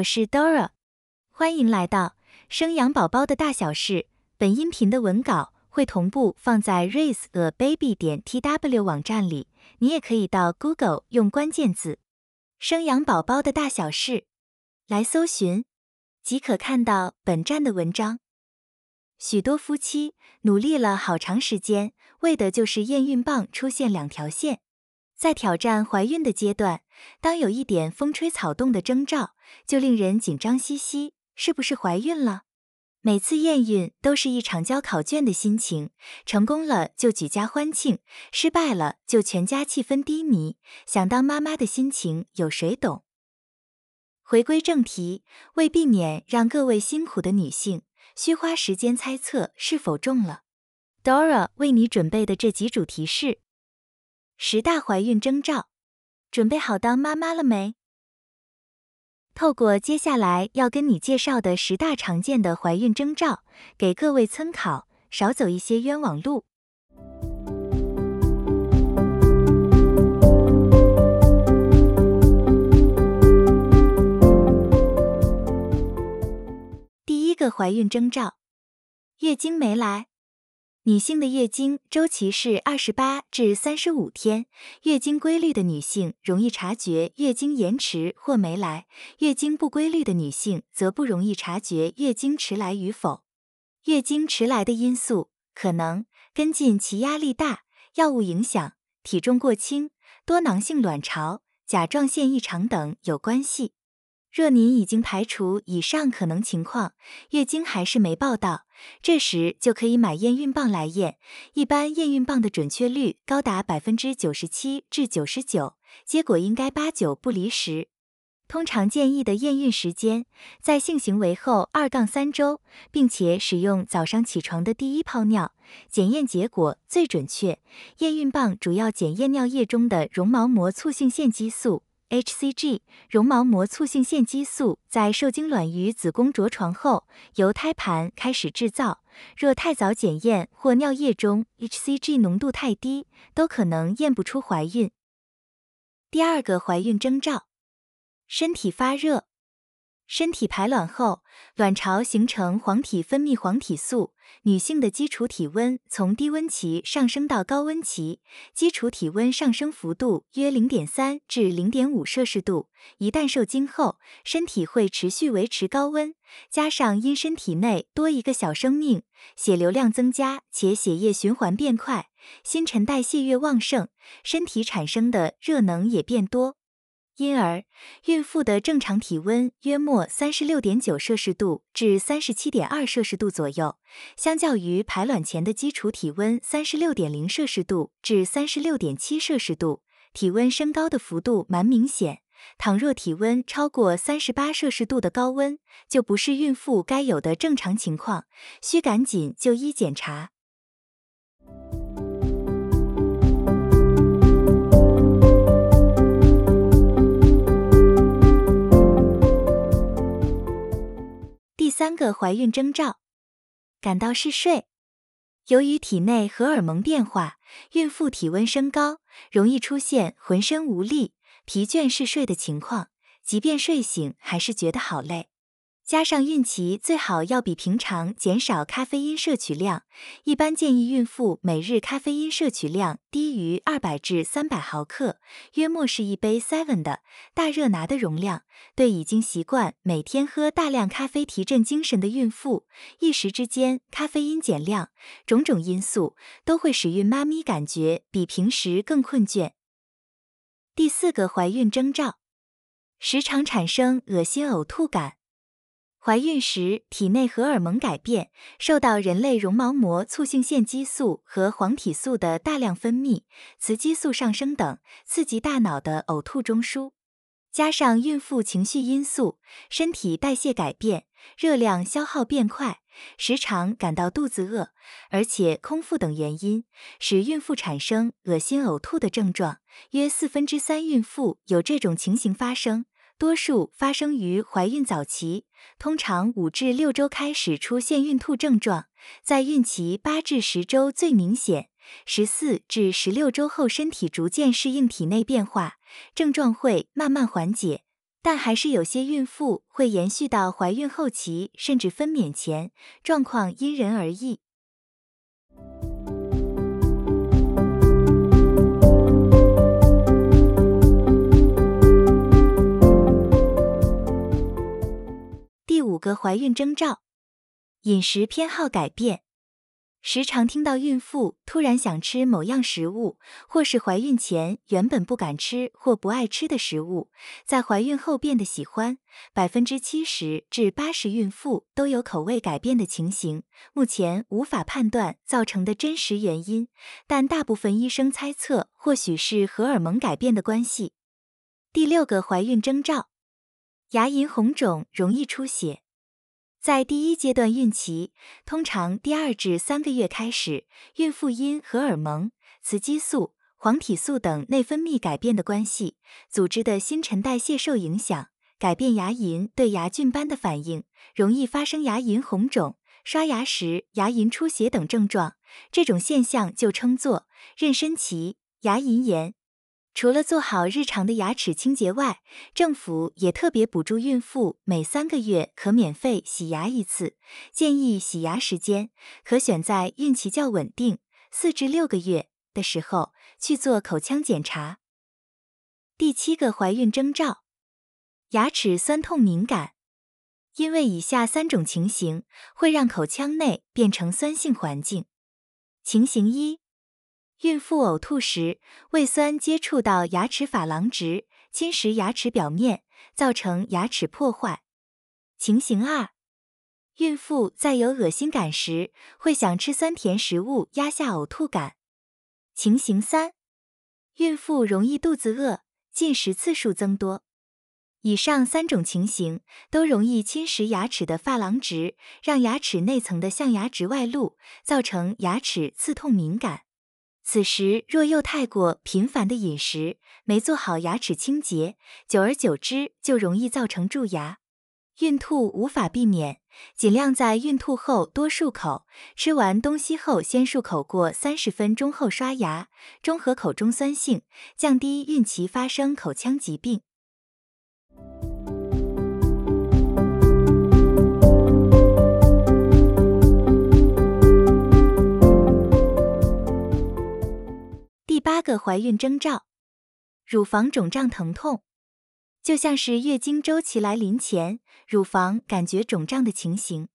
我是 Dora，欢迎来到生养宝宝的大小事。本音频的文稿会同步放在 raiseababy 点 tw 网站里，你也可以到 Google 用关键字“生养宝宝的大小事”来搜寻，即可看到本站的文章。许多夫妻努力了好长时间，为的就是验孕棒出现两条线。在挑战怀孕的阶段，当有一点风吹草动的征兆，就令人紧张兮兮，是不是怀孕了？每次验孕都是一场交考卷的心情，成功了就举家欢庆，失败了就全家气氛低迷。想当妈妈的心情有谁懂？回归正题，为避免让各位辛苦的女性需花时间猜测是否中了，Dora 为你准备的这几主题是。十大怀孕征兆，准备好当妈妈了没？透过接下来要跟你介绍的十大常见的怀孕征兆，给各位参考，少走一些冤枉路。第一个怀孕征兆，月经没来。女性的月经周期是二十八至三十五天，月经规律的女性容易察觉月经延迟或没来，月经不规律的女性则不容易察觉月经迟来与否。月经迟来的因素可能跟近期压力大、药物影响、体重过轻、多囊性卵巢、甲状腺异常等有关系。若您已经排除以上可能情况，月经还是没报到，这时就可以买验孕棒来验。一般验孕棒的准确率高达百分之九十七至九十九，结果应该八九不离十。通常建议的验孕时间在性行为后二杠三周，并且使用早上起床的第一泡尿，检验结果最准确。验孕棒主要检验尿液中的绒毛膜促性腺激素。hCG 绒毛膜促性腺激素在受精卵与子宫着床后，由胎盘开始制造。若太早检验或尿液中 hCG 浓度太低，都可能验不出怀孕。第二个怀孕征兆，身体发热。身体排卵后，卵巢形成黄体，分泌黄体素。女性的基础体温从低温期上升到高温期，基础体温上升幅度约零点三至零点五摄氏度。一旦受精后，身体会持续维持高温，加上因身体内多一个小生命，血流量增加且血液循环变快，新陈代谢越旺盛，身体产生的热能也变多。因而，孕妇的正常体温约莫三十六点九摄氏度至三十七点二摄氏度左右，相较于排卵前的基础体温三十六点零摄氏度至三十六点七摄氏度，体温升高的幅度蛮明显。倘若体温超过三十八摄氏度的高温，就不是孕妇该有的正常情况，需赶紧就医检查。三个怀孕征兆，感到嗜睡。由于体内荷尔蒙变化，孕妇体温升高，容易出现浑身无力、疲倦、嗜睡的情况，即便睡醒，还是觉得好累。加上孕期最好要比平常减少咖啡因摄取量，一般建议孕妇每日咖啡因摄取量低于二百至三百毫克，约莫是一杯 Seven 的大热拿的容量。对已经习惯每天喝大量咖啡提振精神的孕妇，一时之间咖啡因减量，种种因素都会使孕妈咪感觉比平时更困倦。第四个怀孕征兆，时常产生恶心呕吐感。怀孕时，体内荷尔蒙改变，受到人类绒毛膜促性腺激素和黄体素的大量分泌、雌激素上升等，刺激大脑的呕吐中枢。加上孕妇情绪因素、身体代谢改变、热量消耗变快，时常感到肚子饿，而且空腹等原因，使孕妇产生恶心呕吐的症状。约四分之三孕妇有这种情形发生。多数发生于怀孕早期，通常五至六周开始出现孕吐症状，在孕期八至十周最明显，十四至十六周后身体逐渐适应体内变化，症状会慢慢缓解。但还是有些孕妇会延续到怀孕后期，甚至分娩前，状况因人而异。个怀孕征兆，饮食偏好改变。时常听到孕妇突然想吃某样食物，或是怀孕前原本不敢吃或不爱吃的食物，在怀孕后变得喜欢。百分之七十至八十孕妇都有口味改变的情形，目前无法判断造成的真实原因，但大部分医生猜测或许是荷尔蒙改变的关系。第六个怀孕征兆，牙龈红肿，容易出血。在第一阶段孕期，通常第二至三个月开始，孕妇因荷尔蒙、雌激素、黄体素等内分泌改变的关系，组织的新陈代谢受影响，改变牙龈对牙菌斑的反应，容易发生牙龈红肿、刷牙时牙龈出血等症状。这种现象就称作妊娠期牙龈炎。除了做好日常的牙齿清洁外，政府也特别补助孕妇每三个月可免费洗牙一次。建议洗牙时间可选在孕期较稳定四至六个月的时候去做口腔检查。第七个怀孕征兆：牙齿酸痛敏感。因为以下三种情形会让口腔内变成酸性环境。情形一。孕妇呕吐时，胃酸接触到牙齿珐琅质，侵蚀牙齿表面，造成牙齿破坏。情形二，孕妇在有恶心感时，会想吃酸甜食物压下呕吐感。情形三，孕妇容易肚子饿，进食次数增多。以上三种情形都容易侵蚀牙齿的珐琅质，让牙齿内层的象牙质外露，造成牙齿刺痛敏感。此时若又太过频繁的饮食，没做好牙齿清洁，久而久之就容易造成蛀牙。孕吐无法避免，尽量在孕吐后多漱口，吃完东西后先漱口过三十分钟后刷牙，中和口中酸性，降低孕期发生口腔疾病。八个怀孕征兆，乳房肿胀疼痛，就像是月经周期来临前，乳房感觉肿胀的情形。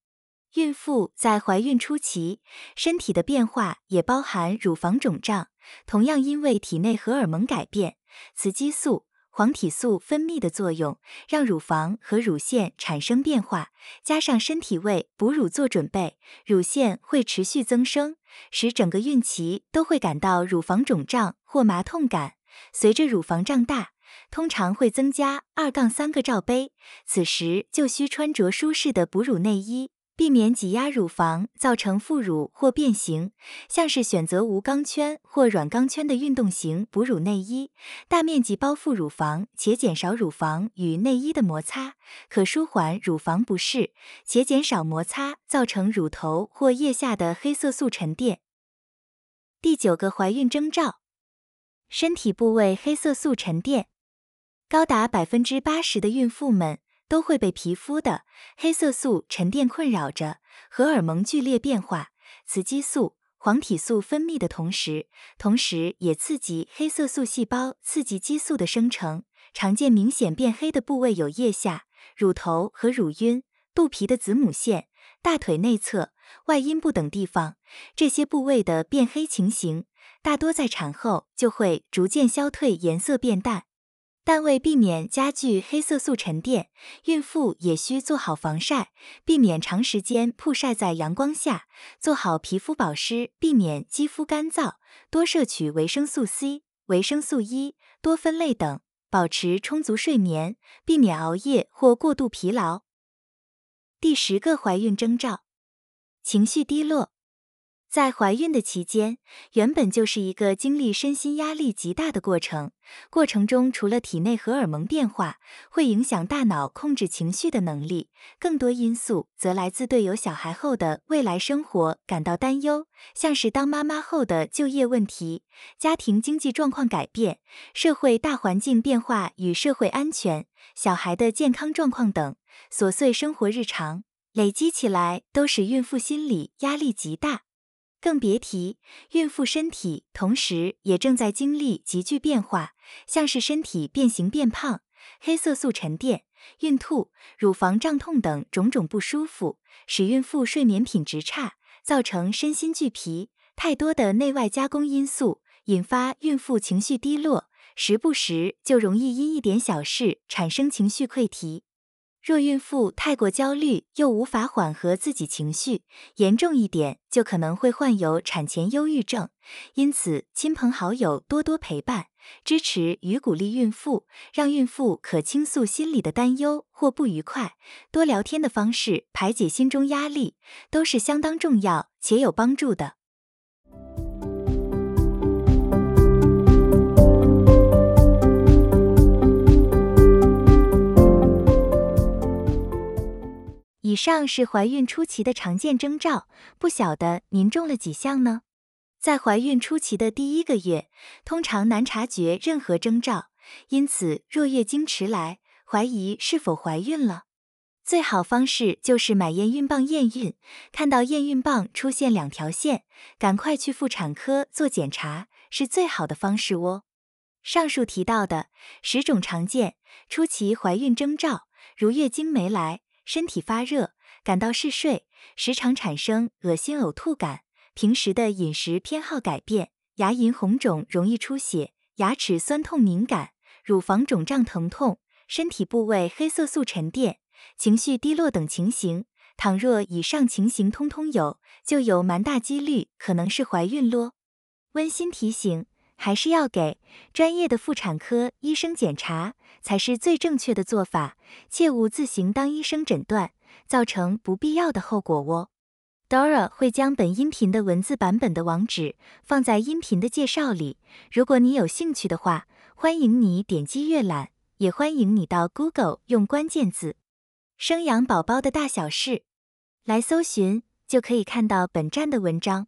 孕妇在怀孕初期，身体的变化也包含乳房肿胀，同样因为体内荷尔蒙改变，雌激素。黄体素分泌的作用，让乳房和乳腺产生变化，加上身体为哺乳做准备，乳腺会持续增生，使整个孕期都会感到乳房肿胀或麻痛感。随着乳房胀大，通常会增加二杠三个罩杯，此时就需穿着舒适的哺乳内衣。避免挤压乳房造成副乳或变形，像是选择无钢圈或软钢圈的运动型哺乳内衣，大面积包覆乳房且减少乳房与内衣的摩擦，可舒缓乳房不适且减少摩擦造成乳头或腋下的黑色素沉淀。第九个怀孕征兆，身体部位黑色素沉淀，高达百分之八十的孕妇们。都会被皮肤的黑色素沉淀困扰着，荷尔蒙剧烈变化，雌激素、黄体素分泌的同时，同时也刺激黑色素细胞，刺激激素的生成。常见明显变黑的部位有腋下、乳头和乳晕、肚皮的子母线、大腿内侧、外阴部等地方。这些部位的变黑情形，大多在产后就会逐渐消退，颜色变淡。但为避免加剧黑色素沉淀，孕妇也需做好防晒，避免长时间曝晒在阳光下，做好皮肤保湿，避免肌肤干燥，多摄取维生素 C、维生素 E、多酚类等，保持充足睡眠，避免熬夜或过度疲劳。第十个怀孕征兆：情绪低落。在怀孕的期间，原本就是一个经历身心压力极大的过程。过程中，除了体内荷尔蒙变化会影响大脑控制情绪的能力，更多因素则来自对有小孩后的未来生活感到担忧，像是当妈妈后的就业问题、家庭经济状况改变、社会大环境变化与社会安全、小孩的健康状况等琐碎生活日常累积起来，都使孕妇心理压力极大。更别提孕妇身体，同时也正在经历急剧变化，像是身体变形变胖、黑色素沉淀、孕吐、乳房胀痛等种种不舒服，使孕妇睡眠品质差，造成身心俱疲。太多的内外加工因素，引发孕妇情绪低落，时不时就容易因一点小事产生情绪溃堤。若孕妇太过焦虑，又无法缓和自己情绪，严重一点就可能会患有产前忧郁症。因此，亲朋好友多多陪伴、支持与鼓励孕妇，让孕妇可倾诉心里的担忧或不愉快，多聊天的方式排解心中压力，都是相当重要且有帮助的。以上是怀孕初期的常见征兆，不晓得您中了几项呢？在怀孕初期的第一个月，通常难察觉任何征兆，因此若月经迟来，怀疑是否怀孕了，最好方式就是买验孕棒验孕，看到验孕棒出现两条线，赶快去妇产科做检查，是最好的方式哦。上述提到的十种常见初期怀孕征兆，如月经没来。身体发热，感到嗜睡，时常产生恶心呕吐感，平时的饮食偏好改变，牙龈红肿容易出血，牙齿酸痛敏感，乳房肿胀疼痛，身体部位黑色素沉淀，情绪低落等情形。倘若以上情形通通有，就有蛮大几率可能是怀孕咯。温馨提醒。还是要给专业的妇产科医生检查才是最正确的做法，切勿自行当医生诊断，造成不必要的后果哦。Dora 会将本音频的文字版本的网址放在音频的介绍里，如果你有兴趣的话，欢迎你点击阅览，也欢迎你到 Google 用关键字“生养宝宝的大小事”来搜寻，就可以看到本站的文章。